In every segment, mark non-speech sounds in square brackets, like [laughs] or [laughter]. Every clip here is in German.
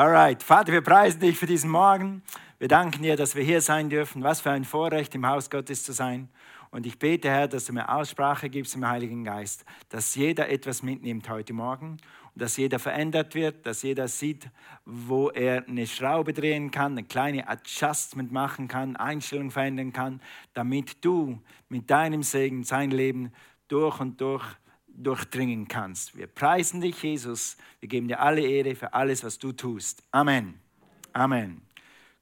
Alright, Vater, wir preisen dich für diesen Morgen. Wir danken dir, dass wir hier sein dürfen. Was für ein Vorrecht, im Haus Gottes zu sein. Und ich bete, Herr, dass du mir Aussprache gibst im Heiligen Geist, dass jeder etwas mitnimmt heute Morgen und dass jeder verändert wird, dass jeder sieht, wo er eine Schraube drehen kann, eine kleine Adjustment machen kann, Einstellung verändern kann, damit du mit deinem Segen sein Leben durch und durch durchdringen kannst. Wir preisen dich, Jesus. Wir geben dir alle Ehre für alles, was du tust. Amen. Amen.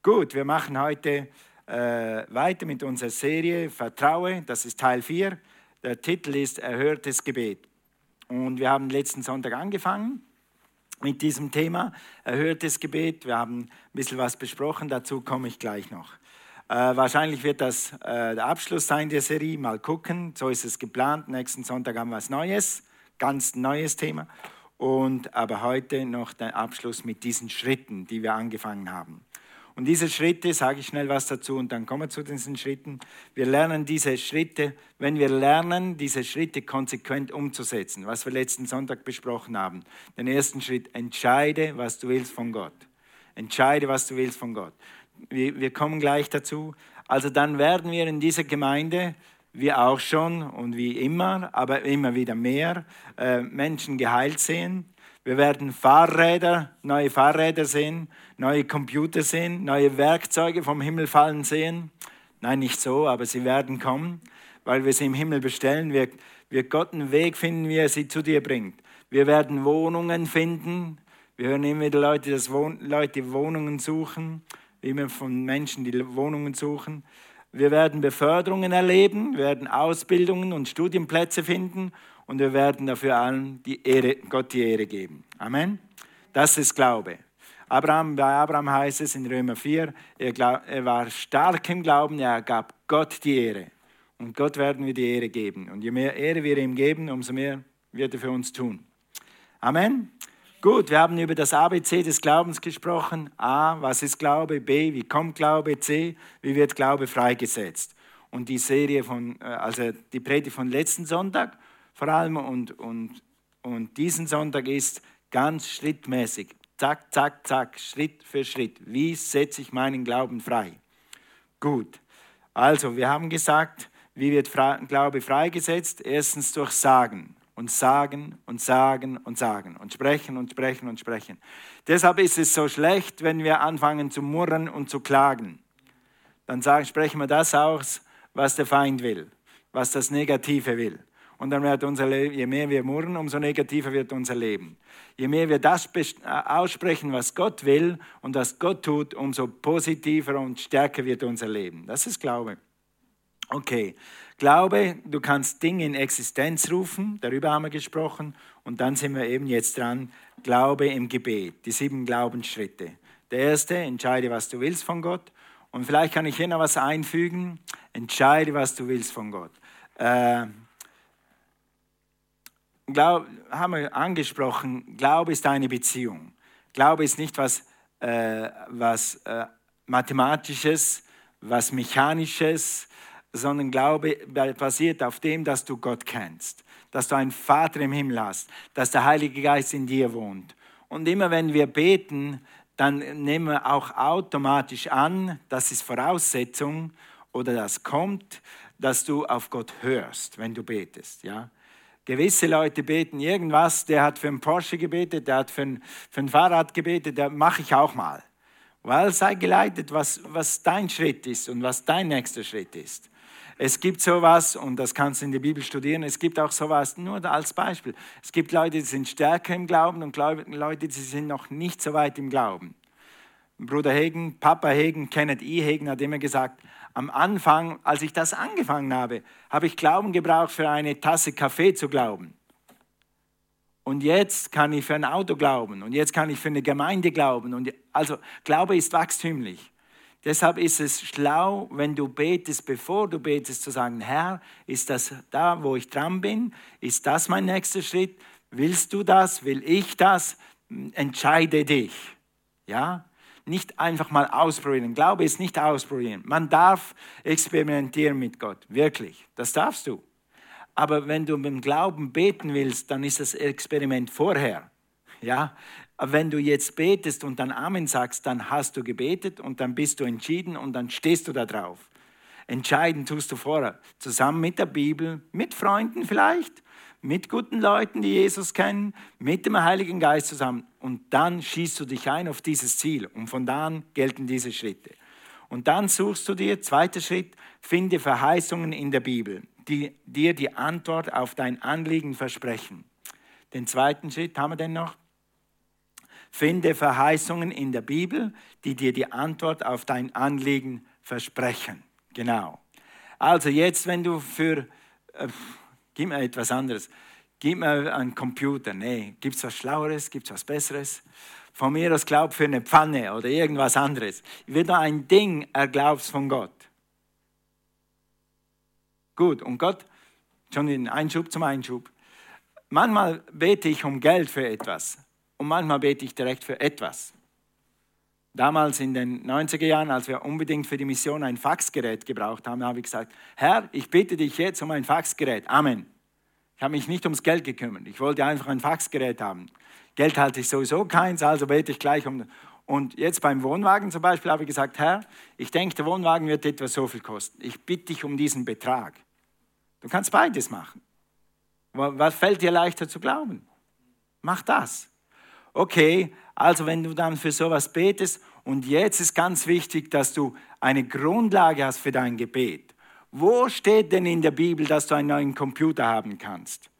Gut, wir machen heute äh, weiter mit unserer Serie Vertraue. Das ist Teil 4. Der Titel ist Erhörtes Gebet. Und wir haben letzten Sonntag angefangen mit diesem Thema Erhörtes Gebet. Wir haben ein bisschen was besprochen, dazu komme ich gleich noch. Äh, wahrscheinlich wird das äh, der Abschluss sein der Serie. Mal gucken, so ist es geplant. Nächsten Sonntag haben wir was Neues, ganz neues Thema. Und aber heute noch der Abschluss mit diesen Schritten, die wir angefangen haben. Und diese Schritte, sage ich schnell was dazu und dann kommen wir zu diesen Schritten. Wir lernen diese Schritte, wenn wir lernen, diese Schritte konsequent umzusetzen, was wir letzten Sonntag besprochen haben. Den ersten Schritt, entscheide, was du willst von Gott. Entscheide, was du willst von Gott. Wir, wir kommen gleich dazu. Also dann werden wir in dieser Gemeinde, wie auch schon und wie immer, aber immer wieder mehr, äh, Menschen geheilt sehen wir werden Fahrräder, neue Fahrräder sehen, neue Computer sehen, neue Werkzeuge vom Himmel fallen sehen. Nein, nicht so, aber sie werden kommen, weil wir sie im Himmel bestellen. Wir, wir Gott einen Weg finden, wie er sie zu dir bringt. Wir werden Wohnungen finden. Wir hören immer wieder Leute, dass Wohn Leute Wohnungen suchen, immer von Menschen, die Wohnungen suchen. Wir werden Beförderungen erleben, wir werden Ausbildungen und Studienplätze finden und wir werden dafür allen die Ehre, Gott die Ehre geben. Amen. Das ist Glaube. Abraham, bei Abraham heißt es in Römer 4, er, glaub, er war stark im Glauben, er gab Gott die Ehre. Und Gott werden wir die Ehre geben. Und je mehr Ehre wir ihm geben, umso mehr wird er für uns tun. Amen. Gut, wir haben über das ABC des Glaubens gesprochen. A, was ist Glaube? B, wie kommt Glaube? C, wie wird Glaube freigesetzt? Und die Serie von, äh, also die Predigt von letzten Sonntag vor allem und, und, und diesen Sonntag ist ganz schrittmäßig, zack, zack, zack, Schritt für Schritt. Wie setze ich meinen Glauben frei? Gut, also wir haben gesagt, wie wird Glaube freigesetzt? Erstens durch Sagen und sagen und sagen und sagen und sprechen und sprechen und sprechen. Deshalb ist es so schlecht, wenn wir anfangen zu murren und zu klagen. Dann sagen, sprechen wir das aus, was der Feind will, was das Negative will. Und dann wird unser Leben, je mehr wir murren, umso negativer wird unser Leben. Je mehr wir das äh, aussprechen, was Gott will und was Gott tut, umso positiver und stärker wird unser Leben. Das ist Glaube. Okay, Glaube, du kannst Dinge in Existenz rufen, darüber haben wir gesprochen. Und dann sind wir eben jetzt dran, Glaube im Gebet, die sieben Glaubensschritte. Der erste, entscheide, was du willst von Gott. Und vielleicht kann ich hier noch was einfügen, entscheide, was du willst von Gott. Äh, Glaub, haben wir angesprochen, Glaube ist eine Beziehung. Glaube ist nicht was, äh, was äh, Mathematisches, was Mechanisches, sondern Glaube basiert auf dem, dass du Gott kennst, dass du einen Vater im Himmel hast, dass der Heilige Geist in dir wohnt. Und immer wenn wir beten, dann nehmen wir auch automatisch an, das ist Voraussetzung oder das kommt, dass du auf Gott hörst, wenn du betest. Ja? Gewisse Leute beten irgendwas, der hat für einen Porsche gebetet, der hat für ein, für ein Fahrrad gebetet, der mache ich auch mal. Weil sei geleitet, was, was dein Schritt ist und was dein nächster Schritt ist. Es gibt sowas, und das kannst du in der Bibel studieren, es gibt auch sowas, nur als Beispiel. Es gibt Leute, die sind stärker im Glauben und Leute, die sind noch nicht so weit im Glauben. Bruder Hegen, Papa Hegen, Kenneth E. Hegen hat immer gesagt, am Anfang, als ich das angefangen habe, habe ich Glauben gebraucht, für eine Tasse Kaffee zu glauben. Und jetzt kann ich für ein Auto glauben und jetzt kann ich für eine Gemeinde glauben. Und also Glaube ist wachstümlich. Deshalb ist es schlau, wenn du betest, bevor du betest, zu sagen, Herr, ist das da, wo ich dran bin? Ist das mein nächster Schritt? Willst du das? Will ich das? Entscheide dich. Ja? nicht einfach mal ausprobieren. Glaube ist nicht ausprobieren. Man darf experimentieren mit Gott, wirklich. Das darfst du. Aber wenn du mit dem Glauben beten willst, dann ist das Experiment vorher. Ja, wenn du jetzt betest und dann Amen sagst, dann hast du gebetet und dann bist du entschieden und dann stehst du da drauf. Entscheiden tust du vorher, zusammen mit der Bibel, mit Freunden vielleicht, mit guten Leuten, die Jesus kennen, mit dem Heiligen Geist zusammen. Und dann schießt du dich ein auf dieses Ziel. Und von da an gelten diese Schritte. Und dann suchst du dir, zweiter Schritt, finde Verheißungen in der Bibel, die dir die Antwort auf dein Anliegen versprechen. Den zweiten Schritt haben wir denn noch. Finde Verheißungen in der Bibel, die dir die Antwort auf dein Anliegen versprechen. Genau. Also jetzt, wenn du für, äh, gib mir etwas anderes, gib mir einen Computer. Nee, gibt es was Schlaueres, gibt es was Besseres? Von mir aus glaub für eine Pfanne oder irgendwas anderes. Will nur ein Ding, er glaubt von Gott. Gut, und Gott, schon in Einschub zum Einschub. Manchmal bete ich um Geld für etwas und manchmal bete ich direkt für etwas. Damals in den 90er Jahren, als wir unbedingt für die Mission ein Faxgerät gebraucht haben, habe ich gesagt, Herr, ich bitte dich jetzt um ein Faxgerät. Amen. Ich habe mich nicht ums Geld gekümmert. Ich wollte einfach ein Faxgerät haben. Geld halte ich sowieso keins, also bete ich gleich um. Und jetzt beim Wohnwagen zum Beispiel habe ich gesagt, Herr, ich denke, der Wohnwagen wird etwa so viel kosten. Ich bitte dich um diesen Betrag. Du kannst beides machen. Was fällt dir leichter zu glauben? Mach das. Okay, also wenn du dann für sowas betest und jetzt ist ganz wichtig, dass du eine Grundlage hast für dein Gebet. Wo steht denn in der Bibel, dass du einen neuen Computer haben kannst?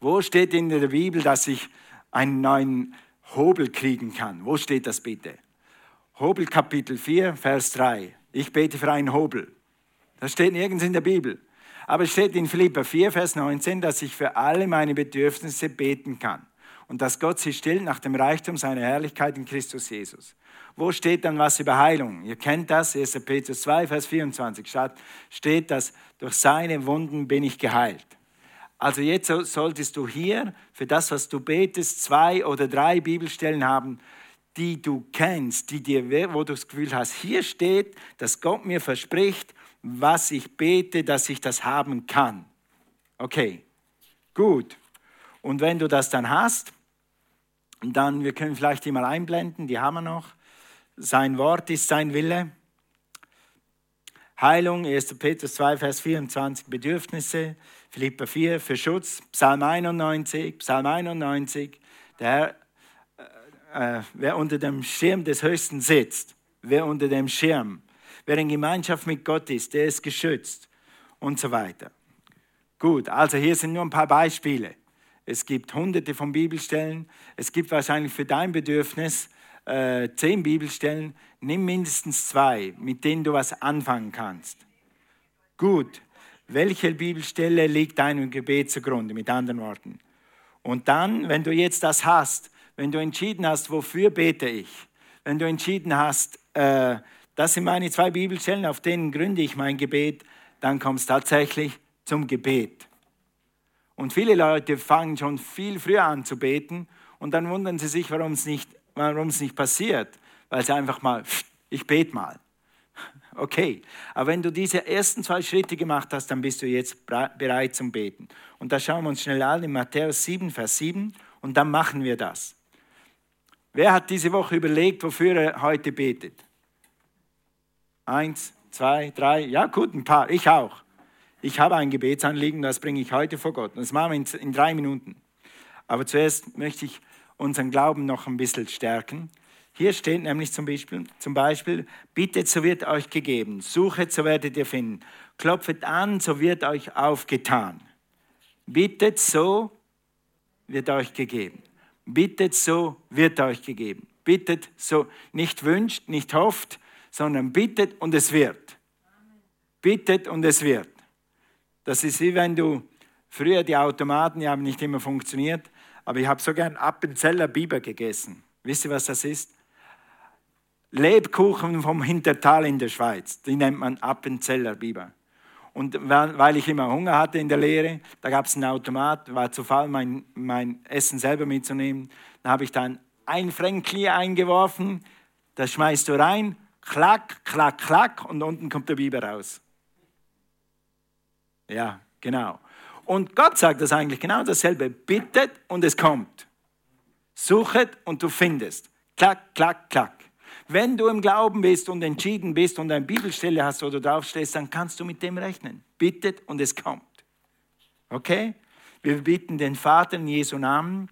Wo steht in der Bibel, dass ich einen neuen Hobel kriegen kann? Wo steht das bitte? Hobel Kapitel 4, Vers 3. Ich bete für einen Hobel. Das steht nirgends in der Bibel. Aber es steht in Philippa 4, Vers 19, dass ich für alle meine Bedürfnisse beten kann und dass Gott sie stillt nach dem Reichtum seiner Herrlichkeit in Christus Jesus. Wo steht dann was über Heilung? Ihr kennt das, 1. Petrus 2, Vers 24 steht, dass durch seine Wunden bin ich geheilt. Also jetzt solltest du hier für das, was du betest, zwei oder drei Bibelstellen haben, die du kennst, die dir, wo du das Gefühl hast, hier steht, dass Gott mir verspricht, was ich bete, dass ich das haben kann. Okay, gut. Und wenn du das dann hast, dann, wir können vielleicht die mal einblenden, die haben wir noch. Sein Wort ist sein Wille. Heilung, 1. Petrus 2, Vers 24, Bedürfnisse, Philippa 4, für Schutz, Psalm 91, Psalm 91, der äh, äh, wer unter dem Schirm des Höchsten sitzt, wer unter dem Schirm, wer in Gemeinschaft mit Gott ist, der ist geschützt und so weiter. Gut, also hier sind nur ein paar Beispiele. Es gibt hunderte von Bibelstellen. Es gibt wahrscheinlich für dein Bedürfnis äh, zehn Bibelstellen. Nimm mindestens zwei, mit denen du was anfangen kannst. Gut. Welche Bibelstelle liegt deinem Gebet zugrunde, mit anderen Worten? Und dann, wenn du jetzt das hast, wenn du entschieden hast, wofür bete ich, wenn du entschieden hast, äh, das sind meine zwei Bibelstellen, auf denen gründe ich mein Gebet, dann kommst du tatsächlich zum Gebet. Und viele Leute fangen schon viel früher an zu beten und dann wundern sie sich, warum es nicht, warum es nicht passiert, weil sie einfach mal, ich bete mal. [laughs] Okay, aber wenn du diese ersten zwei Schritte gemacht hast, dann bist du jetzt bereit zum Beten. Und da schauen wir uns schnell an in Matthäus 7, Vers 7 und dann machen wir das. Wer hat diese Woche überlegt, wofür er heute betet? Eins, zwei, drei, ja gut, ein paar, ich auch ich habe ein Gebetsanliegen, das bringe ich heute vor Gott. Und das machen wir in, drei Minuten. Aber zuerst möchte ich unseren Glauben noch ein bisschen stärken. Hier steht nämlich zum Beispiel, zum Beispiel, bittet, so wird euch gegeben, suchet, so werdet ihr finden, klopfet an, so wird euch aufgetan. Bittet, so wird euch gegeben. Bittet, so wird euch gegeben. Bittet, so nicht wünscht, nicht hofft, sondern bittet und es wird. Bittet und es wird. Das ist wie wenn du früher die Automaten, die haben nicht immer funktioniert, aber ich habe so gern Appenzeller Biber gegessen. Wisst ihr, was das ist? Lebkuchen vom Hintertal in der Schweiz, die nennt man Appenzeller Biber. Und weil ich immer Hunger hatte in der Lehre, da gab es einen Automat, war zu faul, mein, mein Essen selber mitzunehmen. Da habe ich dann ein Fränkli eingeworfen, das schmeißt du rein, klack, klack, klack und unten kommt der Biber raus. Ja, genau. Und Gott sagt das eigentlich genau dasselbe. Bittet und es kommt. Suchet und du findest. Klack, klack, klack. Wenn du im Glauben bist und entschieden bist und eine Bibelstelle hast, wo du draufstehst, dann kannst du mit dem rechnen. Bittet und es kommt. Okay? Wir bitten den Vater in Jesu Namen.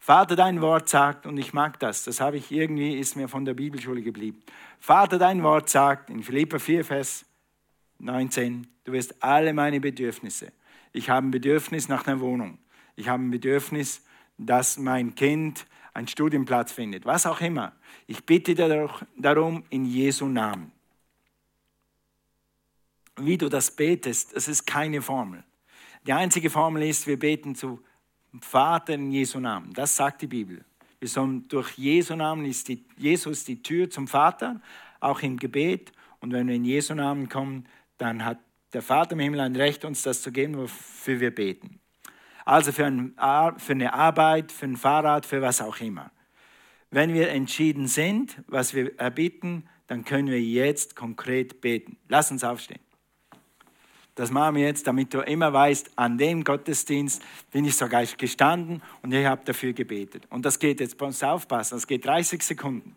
Vater, dein Wort sagt, und ich mag das, das habe ich irgendwie, ist mir von der Bibelschule geblieben. Vater, dein Wort sagt in Philippa 4, Vers 19, du wirst alle meine Bedürfnisse. Ich habe ein Bedürfnis nach einer Wohnung. Ich habe ein Bedürfnis, dass mein Kind einen Studienplatz findet. Was auch immer. Ich bitte darum in Jesu Namen. Wie du das betest, das ist keine Formel. Die einzige Formel ist, wir beten zu Vater in Jesu Namen. Das sagt die Bibel. Wir sollen durch Jesu Namen ist die, Jesus die Tür zum Vater, auch im Gebet. Und wenn wir in Jesu Namen kommen, dann hat der Vater im Himmel ein Recht, uns das zu geben, wofür wir beten. Also für, ein, für eine Arbeit, für ein Fahrrad, für was auch immer. Wenn wir entschieden sind, was wir erbitten, dann können wir jetzt konkret beten. Lass uns aufstehen. Das machen wir jetzt, damit du immer weißt, an dem Gottesdienst bin ich sogar gestanden und ich habe dafür gebetet. Und das geht jetzt, bei uns aufpassen, das geht 30 Sekunden.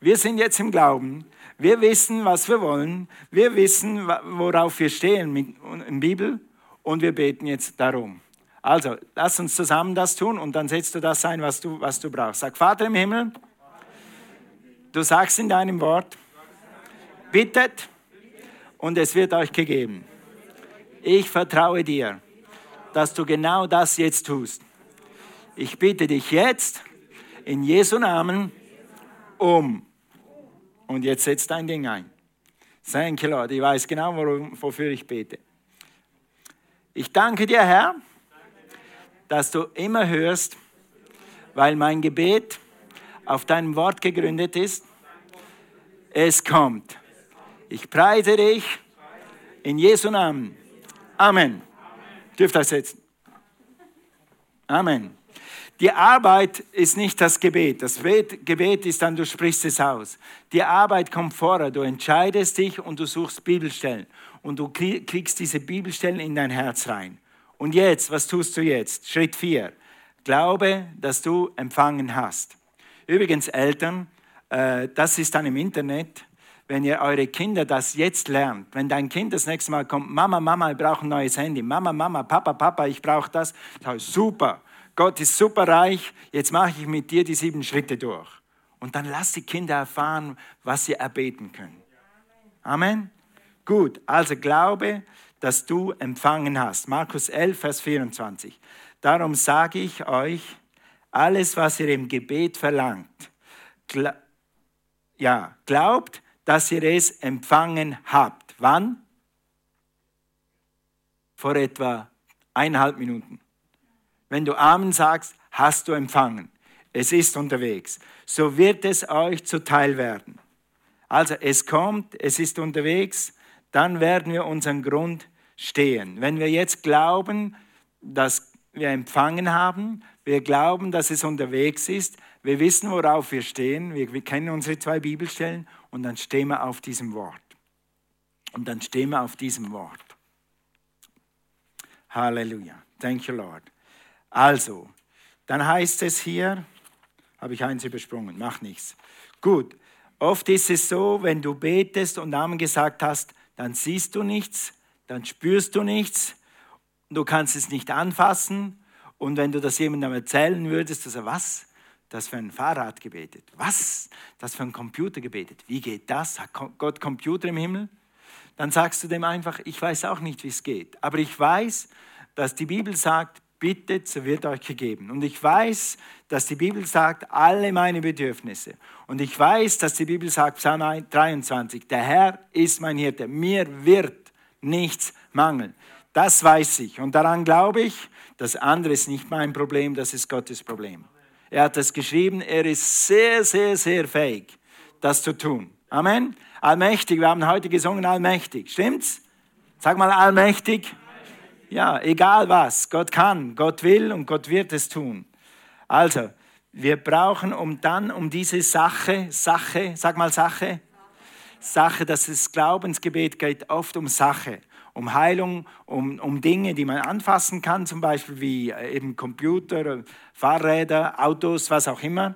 Wir sind jetzt im Glauben, wir wissen, was wir wollen, wir wissen, worauf wir stehen in der Bibel und wir beten jetzt darum. Also, lass uns zusammen das tun und dann setzt du das ein, was du, was du brauchst. Sag, Vater im Himmel, du sagst in deinem Wort, bittet und es wird euch gegeben ich vertraue dir, dass du genau das jetzt tust. Ich bitte dich jetzt in Jesu Namen um. Und jetzt setz dein Ding ein. Thank you, Lord. Ich weiß genau, wofür ich bete. Ich danke dir, Herr, dass du immer hörst, weil mein Gebet auf deinem Wort gegründet ist. Es kommt. Ich preise dich in Jesu Namen. Amen. Dürft ihr setzen. Amen. Die Arbeit ist nicht das Gebet. Das Gebet ist dann, du sprichst es aus. Die Arbeit kommt vorher. Du entscheidest dich und du suchst Bibelstellen. Und du kriegst diese Bibelstellen in dein Herz rein. Und jetzt, was tust du jetzt? Schritt 4. Glaube, dass du empfangen hast. Übrigens, Eltern, äh, das ist dann im Internet wenn ihr eure Kinder das jetzt lernt, wenn dein Kind das nächste Mal kommt, Mama, Mama, ich brauche ein neues Handy, Mama, Mama, Papa, Papa, ich brauche das, super, Gott ist super reich, jetzt mache ich mit dir die sieben Schritte durch. Und dann lass die Kinder erfahren, was sie erbeten können. Amen. Gut, also glaube, dass du empfangen hast. Markus 11, Vers 24. Darum sage ich euch, alles, was ihr im Gebet verlangt, gl ja, glaubt, dass ihr es empfangen habt. Wann? Vor etwa eineinhalb Minuten. Wenn du Amen sagst, hast du empfangen. Es ist unterwegs. So wird es euch zuteil werden. Also es kommt, es ist unterwegs, dann werden wir unseren Grund stehen. Wenn wir jetzt glauben, dass wir empfangen haben, wir glauben, dass es unterwegs ist, wir wissen, worauf wir stehen, wir, wir kennen unsere zwei Bibelstellen und dann stehen wir auf diesem Wort. Und dann stehen wir auf diesem Wort. Halleluja. Thank you, Lord. Also, dann heißt es hier, habe ich eins übersprungen, mach nichts. Gut, oft ist es so, wenn du betest und Namen gesagt hast, dann siehst du nichts, dann spürst du nichts, du kannst es nicht anfassen. Und wenn du das jemandem erzählen würdest, dass er was? das für ein Fahrrad gebetet? Was? Das für ein Computer gebetet? Wie geht das? Hat Gott Computer im Himmel? Dann sagst du dem einfach, ich weiß auch nicht, wie es geht. Aber ich weiß, dass die Bibel sagt, bittet, so wird euch gegeben. Und ich weiß, dass die Bibel sagt, alle meine Bedürfnisse. Und ich weiß, dass die Bibel sagt, Psalm 23, der Herr ist mein Hirte, mir wird nichts mangeln. Das weiß ich und daran glaube ich, das andere ist nicht mein Problem, das ist Gottes Problem. Er hat es geschrieben, er ist sehr, sehr, sehr fähig, das zu tun. Amen. Allmächtig, wir haben heute gesungen, allmächtig. Stimmt's? Sag mal allmächtig. Ja, egal was. Gott kann, Gott will und Gott wird es tun. Also, wir brauchen um dann um diese Sache, Sache, sag mal Sache, Sache, dass das Glaubensgebet geht oft um Sache um Heilung, um, um Dinge, die man anfassen kann, zum Beispiel wie äh, eben Computer, Fahrräder, Autos, was auch immer.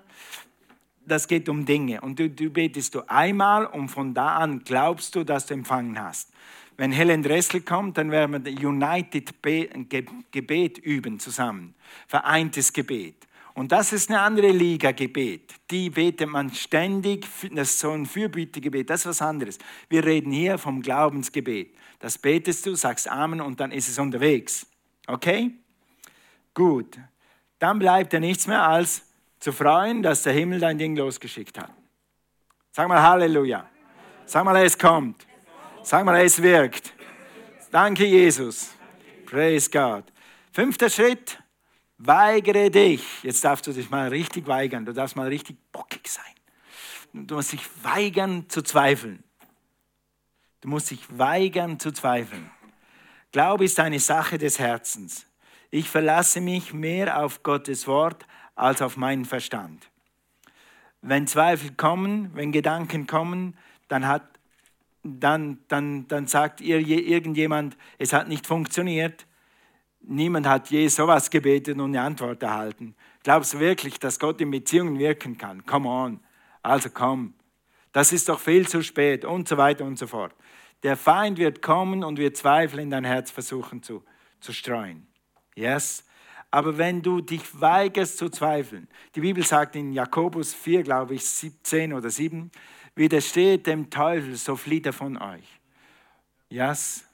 Das geht um Dinge. Und du, du betest du einmal und von da an glaubst du, dass du empfangen hast. Wenn Helen Dressel kommt, dann werden wir United Gebet üben zusammen. Vereintes Gebet. Und das ist eine andere Liga Gebet. Die betet man ständig. Das ist so ein Fürbittegebet. Das ist was anderes. Wir reden hier vom Glaubensgebet. Das betest du, sagst Amen und dann ist es unterwegs. Okay? Gut. Dann bleibt ja nichts mehr als zu freuen, dass der Himmel dein Ding losgeschickt hat. Sag mal Halleluja. Sag mal, es kommt. Sag mal, es wirkt. Danke, Jesus. Praise God. Fünfter Schritt. Weigere dich. Jetzt darfst du dich mal richtig weigern. Du darfst mal richtig bockig sein. Du musst dich weigern zu zweifeln. Du musst dich weigern zu zweifeln. Glaube ist eine Sache des Herzens. Ich verlasse mich mehr auf Gottes Wort als auf meinen Verstand. Wenn Zweifel kommen, wenn Gedanken kommen, dann, hat, dann, dann, dann sagt ihr, irgendjemand, es hat nicht funktioniert Niemand hat je sowas gebetet und eine Antwort erhalten. Glaubst du wirklich, dass Gott in Beziehungen wirken kann? Come on. Also komm. Das ist doch viel zu spät und so weiter und so fort. Der Feind wird kommen und wird Zweifel in dein Herz versuchen zu, zu streuen. Yes? Aber wenn du dich weigerst zu zweifeln, die Bibel sagt in Jakobus 4, glaube ich, 17 oder 7, widersteht dem Teufel, so flieht er von euch. Yes?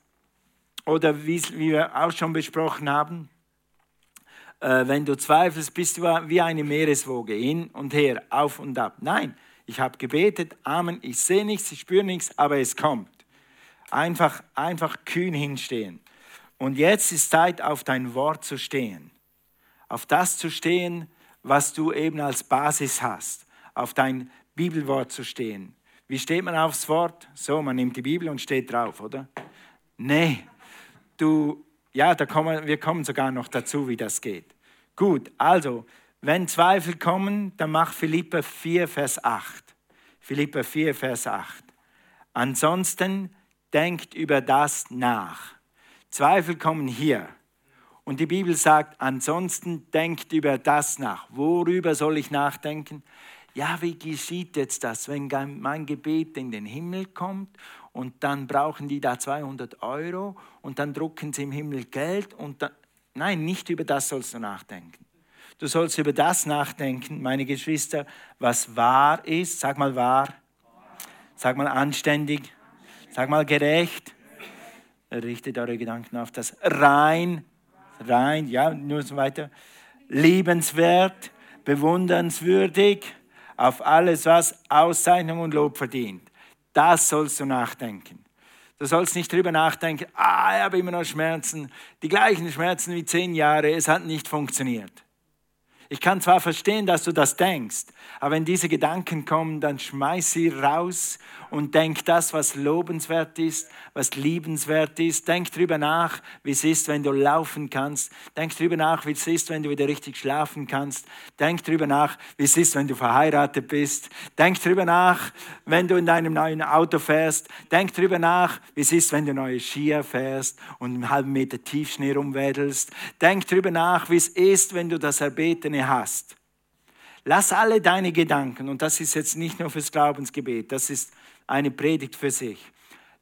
Oder wie, wir auch schon besprochen haben, äh, wenn du zweifelst, bist du wie eine Meereswoge, hin und her, auf und ab. Nein, ich habe gebetet, Amen, ich sehe nichts, ich spüre nichts, aber es kommt. Einfach, einfach kühn hinstehen. Und jetzt ist Zeit, auf dein Wort zu stehen. Auf das zu stehen, was du eben als Basis hast. Auf dein Bibelwort zu stehen. Wie steht man aufs Wort? So, man nimmt die Bibel und steht drauf, oder? Nee, du, ja, da kommen, wir kommen sogar noch dazu, wie das geht. Gut, also, wenn Zweifel kommen, dann mach Philippa 4, Vers 8. Philippa 4, Vers 8. Ansonsten denkt über das nach. Zweifel kommen hier. Und die Bibel sagt, ansonsten denkt über das nach. Worüber soll ich nachdenken? Ja, wie geschieht jetzt das, wenn mein Gebet in den Himmel kommt und dann brauchen die da 200 Euro und dann drucken sie im Himmel Geld und dann, nein, nicht über das sollst du nachdenken. Du sollst über das nachdenken, meine Geschwister, was wahr ist. Sag mal wahr. Sag mal anständig. Sag mal gerecht. Richtet eure Gedanken auf das rein, rein, ja, nur so weiter. Liebenswert, bewundernswürdig, auf alles, was Auszeichnung und Lob verdient. Das sollst du nachdenken. Du sollst nicht drüber nachdenken, ah, ich habe immer noch Schmerzen, die gleichen Schmerzen wie zehn Jahre, es hat nicht funktioniert. Ich kann zwar verstehen, dass du das denkst, aber wenn diese Gedanken kommen, dann schmeiß sie raus und denk das, was lobenswert ist, was liebenswert ist. Denk drüber nach, wie es ist, wenn du laufen kannst. Denk drüber nach, wie es ist, wenn du wieder richtig schlafen kannst. Denk drüber nach, wie es ist, wenn du verheiratet bist. Denk drüber nach, wenn du in deinem neuen Auto fährst. Denk drüber nach, wie es ist, wenn du neue Skier fährst und einen halben Meter Tiefschnee rumwedelst. Denk drüber nach, wie es ist, wenn du das Erbetene hast. Lass alle deine Gedanken, und das ist jetzt nicht nur fürs Glaubensgebet, das ist eine Predigt für sich.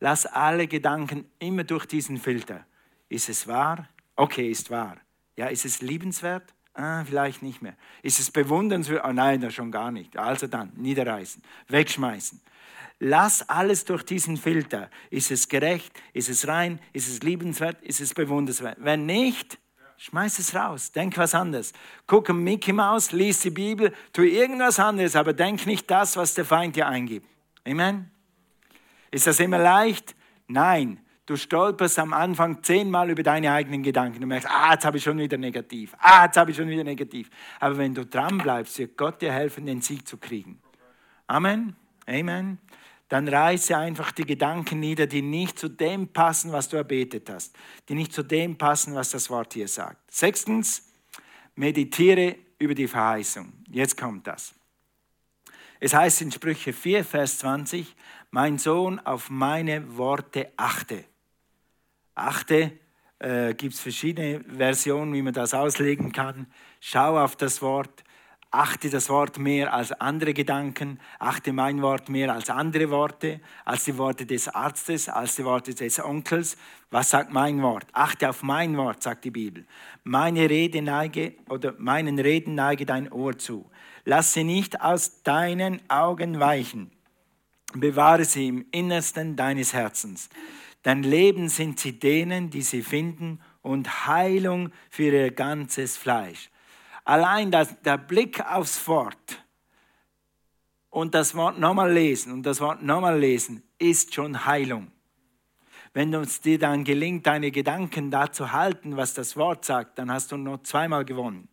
Lass alle Gedanken immer durch diesen Filter. Ist es wahr? Okay, ist wahr. Ja, ist es liebenswert? Ah, vielleicht nicht mehr. Ist es bewundernswert? Oh nein, das schon gar nicht. Also dann, niederreißen, wegschmeißen. Lass alles durch diesen Filter. Ist es gerecht? Ist es rein? Ist es liebenswert? Ist es bewundernswert? Wenn nicht, Schmeiß es raus, denk was anderes. Guck Mickey Maus, lies die Bibel, tu irgendwas anderes, aber denk nicht das, was der Feind dir eingibt. Amen. Ist das immer leicht? Nein. Du stolperst am Anfang zehnmal über deine eigenen Gedanken. Du merkst, ah, jetzt habe ich schon wieder negativ. Ah, jetzt habe ich schon wieder negativ. Aber wenn du dran bleibst, wird Gott dir helfen, den Sieg zu kriegen. Amen. Amen dann reiße einfach die Gedanken nieder, die nicht zu dem passen, was du erbetet hast, die nicht zu dem passen, was das Wort hier sagt. Sechstens, meditiere über die Verheißung. Jetzt kommt das. Es heißt in Sprüche 4, Vers 20, mein Sohn, auf meine Worte achte. Achte, äh, gibt es verschiedene Versionen, wie man das auslegen kann. Schau auf das Wort, achte das Wort mehr als andere Gedanken, achte mein Wort mehr als andere Worte, als die Worte des Arztes, als die Worte des Onkels. Was sagt mein Wort? Achte auf mein Wort, sagt die Bibel. Meine Rede neige oder meinen Reden neige dein Ohr zu. Lass sie nicht aus deinen Augen weichen. Bewahre sie im Innersten deines Herzens. Dein Leben sind sie denen, die sie finden, und Heilung für ihr ganzes Fleisch. Allein das, der Blick aufs Wort und das Wort nochmal lesen und das Wort nochmal lesen ist schon Heilung. Wenn uns dir dann gelingt, deine Gedanken da zu halten, was das Wort sagt, dann hast du nur zweimal gewonnen.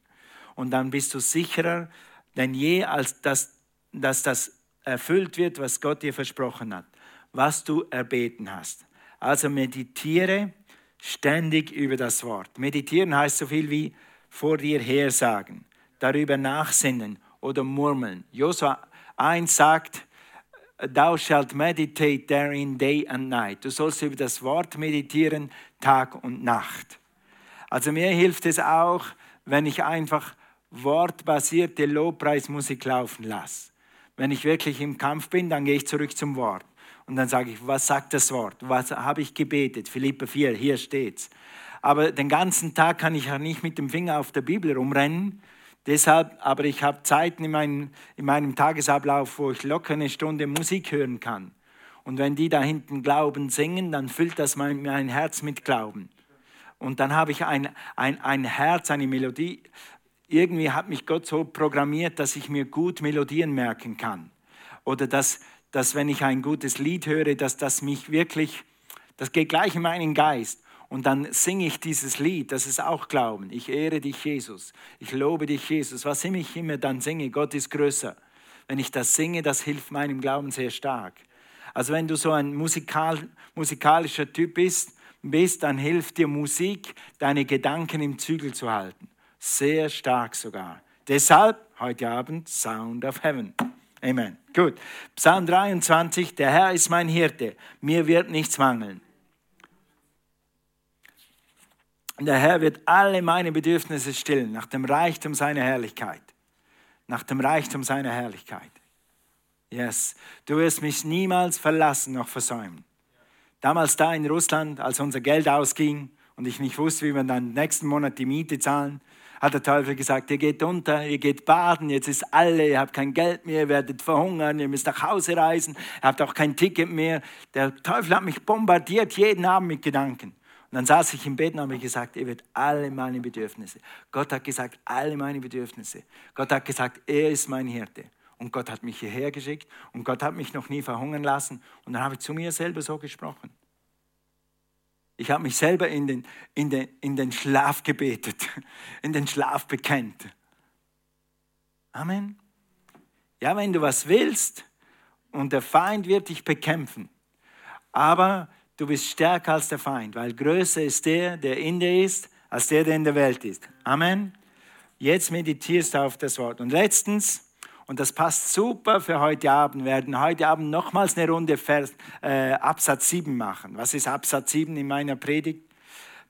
Und dann bist du sicherer denn je, als dass, dass das erfüllt wird, was Gott dir versprochen hat, was du erbeten hast. Also meditiere ständig über das Wort. Meditieren heißt so viel wie vor dir her sagen, darüber nachsinnen oder murmeln. Josua 1 sagt, Thou shalt meditate therein day and night. Du sollst über das Wort meditieren, Tag und Nacht. Also mir hilft es auch, wenn ich einfach wortbasierte Lobpreismusik laufen lasse. Wenn ich wirklich im Kampf bin, dann gehe ich zurück zum Wort. Und dann sage ich, was sagt das Wort? Was habe ich gebetet? Philippe 4, hier steht's. Aber den ganzen Tag kann ich ja nicht mit dem Finger auf der Bibel rumrennen. Deshalb, aber ich habe Zeiten in, mein, in meinem Tagesablauf, wo ich locker eine Stunde Musik hören kann. Und wenn die da hinten Glauben singen, dann füllt das mein, mein Herz mit Glauben. Und dann habe ich ein, ein, ein Herz, eine Melodie. Irgendwie hat mich Gott so programmiert, dass ich mir gut Melodien merken kann. Oder dass, dass wenn ich ein gutes Lied höre, dass das mich wirklich, das geht gleich in meinen Geist. Und dann singe ich dieses Lied, das ist auch Glauben. Ich ehre dich, Jesus. Ich lobe dich, Jesus. Was ich immer dann singe, Gott ist größer. Wenn ich das singe, das hilft meinem Glauben sehr stark. Also wenn du so ein musikal, musikalischer Typ bist, bist, dann hilft dir Musik, deine Gedanken im Zügel zu halten. Sehr stark sogar. Deshalb heute Abend Sound of Heaven. Amen. Gut. Psalm 23, der Herr ist mein Hirte, mir wird nichts mangeln. Der Herr wird alle meine Bedürfnisse stillen, nach dem Reichtum seiner Herrlichkeit. Nach dem Reichtum seiner Herrlichkeit. Yes. Du wirst mich niemals verlassen noch versäumen. Damals da in Russland, als unser Geld ausging und ich nicht wusste, wie wir dann nächsten Monat die Miete zahlen, hat der Teufel gesagt, ihr geht unter, ihr geht baden, jetzt ist alle, ihr habt kein Geld mehr, ihr werdet verhungern, ihr müsst nach Hause reisen, ihr habt auch kein Ticket mehr. Der Teufel hat mich bombardiert jeden Abend mit Gedanken. Und dann saß ich im Bett und habe gesagt, er wird alle meine Bedürfnisse. Gott hat gesagt, alle meine Bedürfnisse. Gott hat gesagt, er ist mein Hirte. Und Gott hat mich hierher geschickt und Gott hat mich noch nie verhungern lassen. Und dann habe ich zu mir selber so gesprochen. Ich habe mich selber in den, in, den, in den Schlaf gebetet, [laughs] in den Schlaf bekennt. Amen. Ja, wenn du was willst und der Feind wird dich bekämpfen, aber du bist stärker als der Feind, weil größer ist der, der in dir ist, als der, der in der Welt ist. Amen. Jetzt meditierst du auf das Wort. Und letztens, und das passt super für heute Abend. Wir werden heute Abend nochmals eine Runde Vers, äh, Absatz 7 machen. Was ist Absatz 7 in meiner Predigt?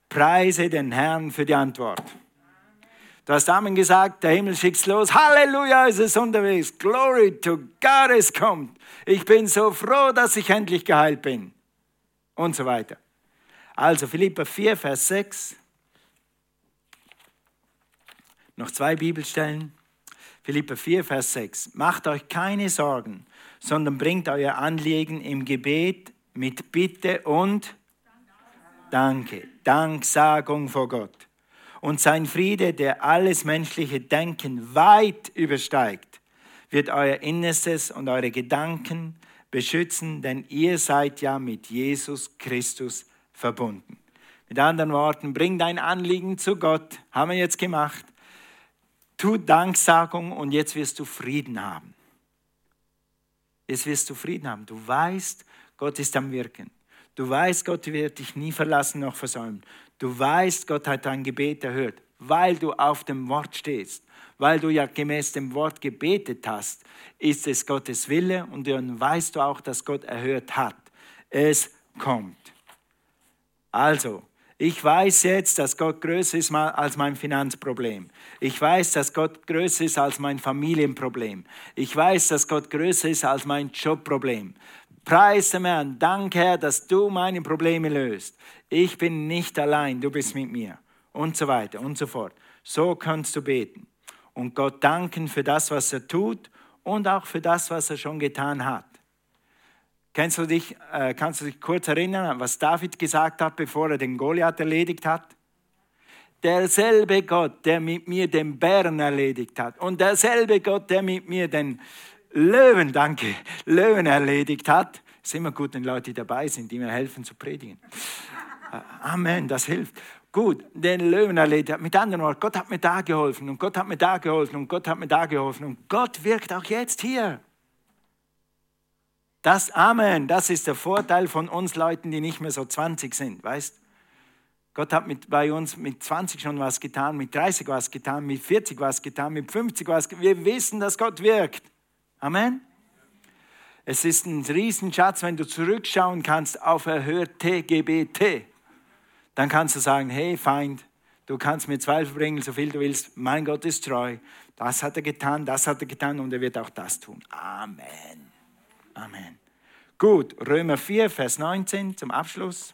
Preise den Herrn für die Antwort. Du hast Amen gesagt, der Himmel schickt's los. Halleluja, ist es unterwegs. Glory to God, es kommt. Ich bin so froh, dass ich endlich geheilt bin. Und so weiter. Also Philippa 4, Vers 6. Noch zwei Bibelstellen. Philippa 4, Vers 6. Macht euch keine Sorgen, sondern bringt euer Anliegen im Gebet mit Bitte und Danke, Danksagung vor Gott. Und sein Friede, der alles menschliche Denken weit übersteigt, wird euer Innerstes und eure Gedanken beschützen, denn ihr seid ja mit Jesus Christus verbunden. Mit anderen Worten, bring dein Anliegen zu Gott, haben wir jetzt gemacht tu Danksagung und jetzt wirst du Frieden haben. Jetzt wirst du Frieden haben. Du weißt, Gott ist am Wirken. Du weißt, Gott wird dich nie verlassen noch versäumen. Du weißt, Gott hat dein Gebet erhört, weil du auf dem Wort stehst. Weil du ja gemäß dem Wort gebetet hast, ist es Gottes Wille und dann weißt du auch, dass Gott erhört hat. Es kommt. Also, ich weiß jetzt, dass Gott größer ist als mein Finanzproblem. Ich weiß, dass Gott größer ist als mein Familienproblem. Ich weiß, dass Gott größer ist als mein Jobproblem. Preise mir an, danke Herr, dass du meine Probleme löst. Ich bin nicht allein, du bist mit mir. Und so weiter und so fort. So kannst du beten. Und Gott danken für das, was er tut und auch für das, was er schon getan hat. Kennst du dich, äh, kannst du dich kurz erinnern, was David gesagt hat, bevor er den Goliath erledigt hat? Derselbe Gott, der mit mir den Bären erledigt hat und derselbe Gott, der mit mir den Löwen, danke, Löwen erledigt hat. Es ist immer gut, wenn Leute dabei sind, die mir helfen zu predigen. Äh, Amen, das hilft. Gut, den Löwen erledigt hat. Mit anderen Worten, Gott hat mir da geholfen und Gott hat mir da geholfen und Gott hat mir da geholfen und Gott wirkt auch jetzt hier. Das Amen, das ist der Vorteil von uns Leuten, die nicht mehr so 20 sind, weißt? Gott hat mit, bei uns mit 20 schon was getan, mit 30 was getan, mit 40 was getan, mit 50 was getan. Wir wissen, dass Gott wirkt. Amen. Es ist ein Riesenschatz, wenn du zurückschauen kannst auf erhörte GBT. Dann kannst du sagen, hey Feind, du kannst mir Zweifel bringen, so viel du willst. Mein Gott ist treu. Das hat er getan, das hat er getan und er wird auch das tun. Amen. Amen. Gut, Römer 4, Vers 19 zum Abschluss.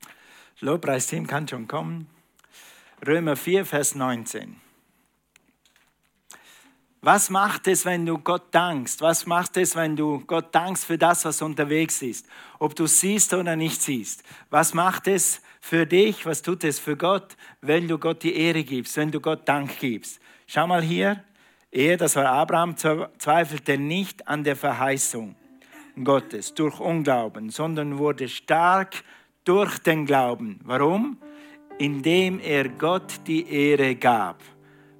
Das Lobpreisteam kann schon kommen. Römer 4, Vers 19. Was macht es, wenn du Gott dankst? Was macht es, wenn du Gott dankst für das, was unterwegs ist? Ob du siehst oder nicht siehst. Was macht es für dich? Was tut es für Gott, wenn du Gott die Ehre gibst, wenn du Gott Dank gibst? Schau mal hier, er, das war Abraham, zweifelte nicht an der Verheißung Gottes durch Unglauben, sondern wurde stark durch den Glauben. Warum? Indem er Gott die Ehre gab.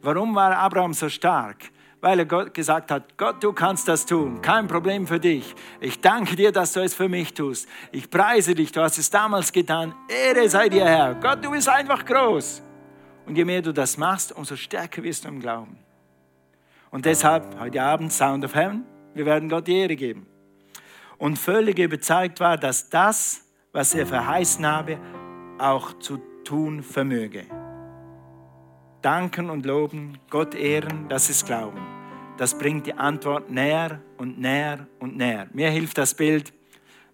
Warum war Abraham so stark? Weil er Gott gesagt hat, Gott, du kannst das tun, kein Problem für dich. Ich danke dir, dass du es für mich tust. Ich preise dich, du hast es damals getan. Ehre sei dir, Herr. Gott, du bist einfach groß. Und je mehr du das machst, umso stärker wirst du im Glauben. Und deshalb heute Abend Sound of Heaven, wir werden Gott die Ehre geben. Und völlig überzeugt war, dass das, was er verheißen habe, auch zu tun vermöge. Danken und loben, Gott ehren, das ist Glauben. Das bringt die Antwort näher und näher und näher. Mir hilft das Bild,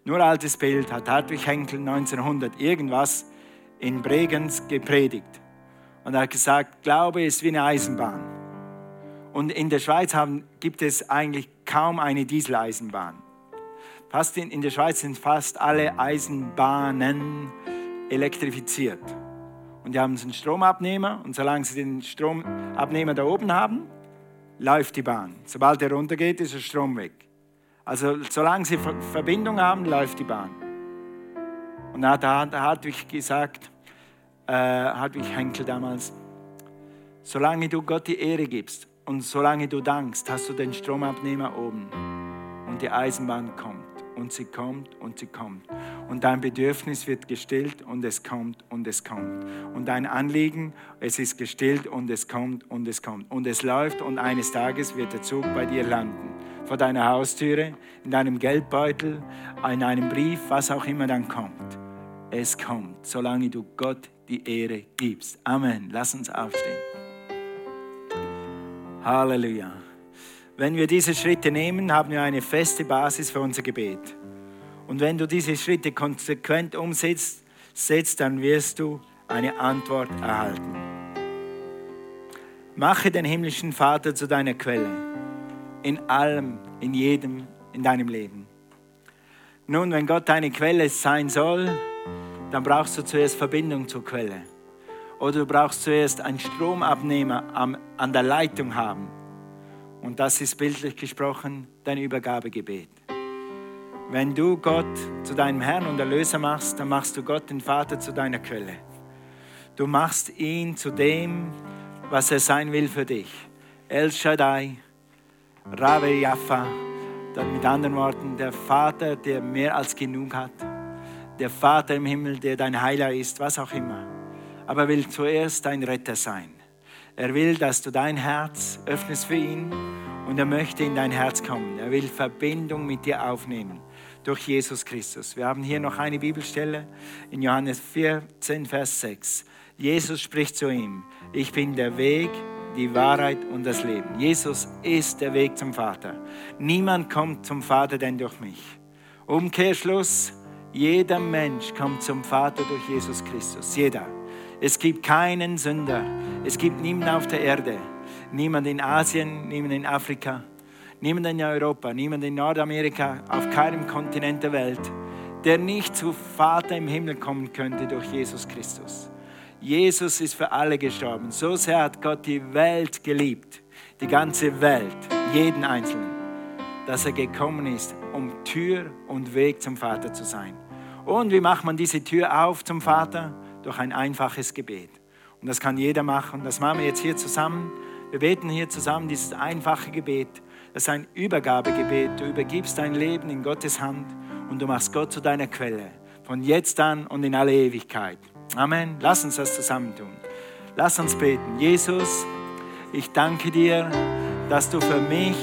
nur altes Bild, hat Hartwig Henkel 1900 irgendwas in Bregenz gepredigt. Und er hat gesagt, Glaube ist wie eine Eisenbahn. Und in der Schweiz haben, gibt es eigentlich kaum eine Dieseleisenbahn. Fast in, in der Schweiz sind fast alle Eisenbahnen elektrifiziert. Und die haben einen Stromabnehmer und solange sie den Stromabnehmer da oben haben, läuft die Bahn. Sobald er runtergeht, ist der Strom weg. Also solange sie Verbindung haben, läuft die Bahn. Und da hat Hartwig gesagt, äh, Hartwig Henkel damals, solange du Gott die Ehre gibst und solange du dankst, hast du den Stromabnehmer oben. Und die Eisenbahn kommt. Und sie kommt und sie kommt. Und dein Bedürfnis wird gestillt und es kommt und es kommt. Und dein Anliegen, es ist gestillt und es kommt und es kommt. Und es läuft und eines Tages wird der Zug bei dir landen. Vor deiner Haustüre, in deinem Geldbeutel, in einem Brief, was auch immer dann kommt. Es kommt, solange du Gott die Ehre gibst. Amen. Lass uns aufstehen. Halleluja. Wenn wir diese Schritte nehmen, haben wir eine feste Basis für unser Gebet. Und wenn du diese Schritte konsequent umsetzt, setzt, dann wirst du eine Antwort erhalten. Mache den himmlischen Vater zu deiner Quelle. In allem, in jedem, in deinem Leben. Nun, wenn Gott deine Quelle sein soll, dann brauchst du zuerst Verbindung zur Quelle. Oder du brauchst zuerst einen Stromabnehmer an der Leitung haben. Und das ist bildlich gesprochen dein Übergabegebet. Wenn du Gott zu deinem Herrn und Erlöser machst, dann machst du Gott den Vater zu deiner Quelle. Du machst ihn zu dem, was er sein will für dich. El Shaddai, Rave Jaffa, mit anderen Worten, der Vater, der mehr als genug hat. Der Vater im Himmel, der dein Heiler ist, was auch immer aber er will zuerst dein Retter sein. Er will, dass du dein Herz öffnest für ihn und er möchte in dein Herz kommen. Er will Verbindung mit dir aufnehmen. durch Jesus Christus. Wir haben hier noch eine Bibelstelle in Johannes 14, Vers 6. Jesus spricht zu ihm, ich bin der Weg, die Wahrheit und das Leben. Jesus ist der Weg zum Vater. Niemand kommt zum Vater denn durch mich. Umkehrschluss, jeder Mensch kommt zum Vater durch Jesus Christus. Jeder. Es gibt keinen Sünder. Es gibt niemanden auf der Erde. Niemand in Asien, niemand in Afrika, niemand in Europa, niemand in Nordamerika, auf keinem Kontinent der Welt, der nicht zu Vater im Himmel kommen könnte durch Jesus Christus. Jesus ist für alle gestorben. So sehr hat Gott die Welt geliebt, die ganze Welt, jeden Einzelnen, dass er gekommen ist, um Tür und Weg zum Vater zu sein. Und wie macht man diese Tür auf zum Vater? Durch ein einfaches Gebet. Und das kann jeder machen. Das machen wir jetzt hier zusammen. Wir beten hier zusammen dieses einfache Gebet. Das ist ein Übergabegebet. Du übergibst dein Leben in Gottes Hand und du machst Gott zu deiner Quelle. Von jetzt an und in alle Ewigkeit. Amen. Lass uns das zusammen tun. Lass uns beten. Jesus, ich danke dir, dass du für mich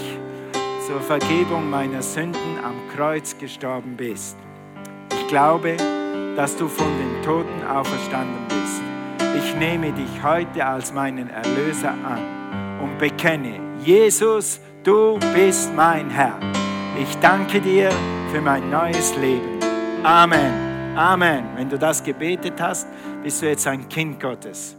zur Vergebung meiner Sünden am Kreuz gestorben bist. Ich glaube, dass du von den Toten auferstanden bist. Ich nehme dich heute als meinen Erlöser an und bekenne, Jesus, du bist mein Herr. Ich danke dir für mein neues Leben. Amen. Amen. Wenn du das gebetet hast, bist du jetzt ein Kind Gottes.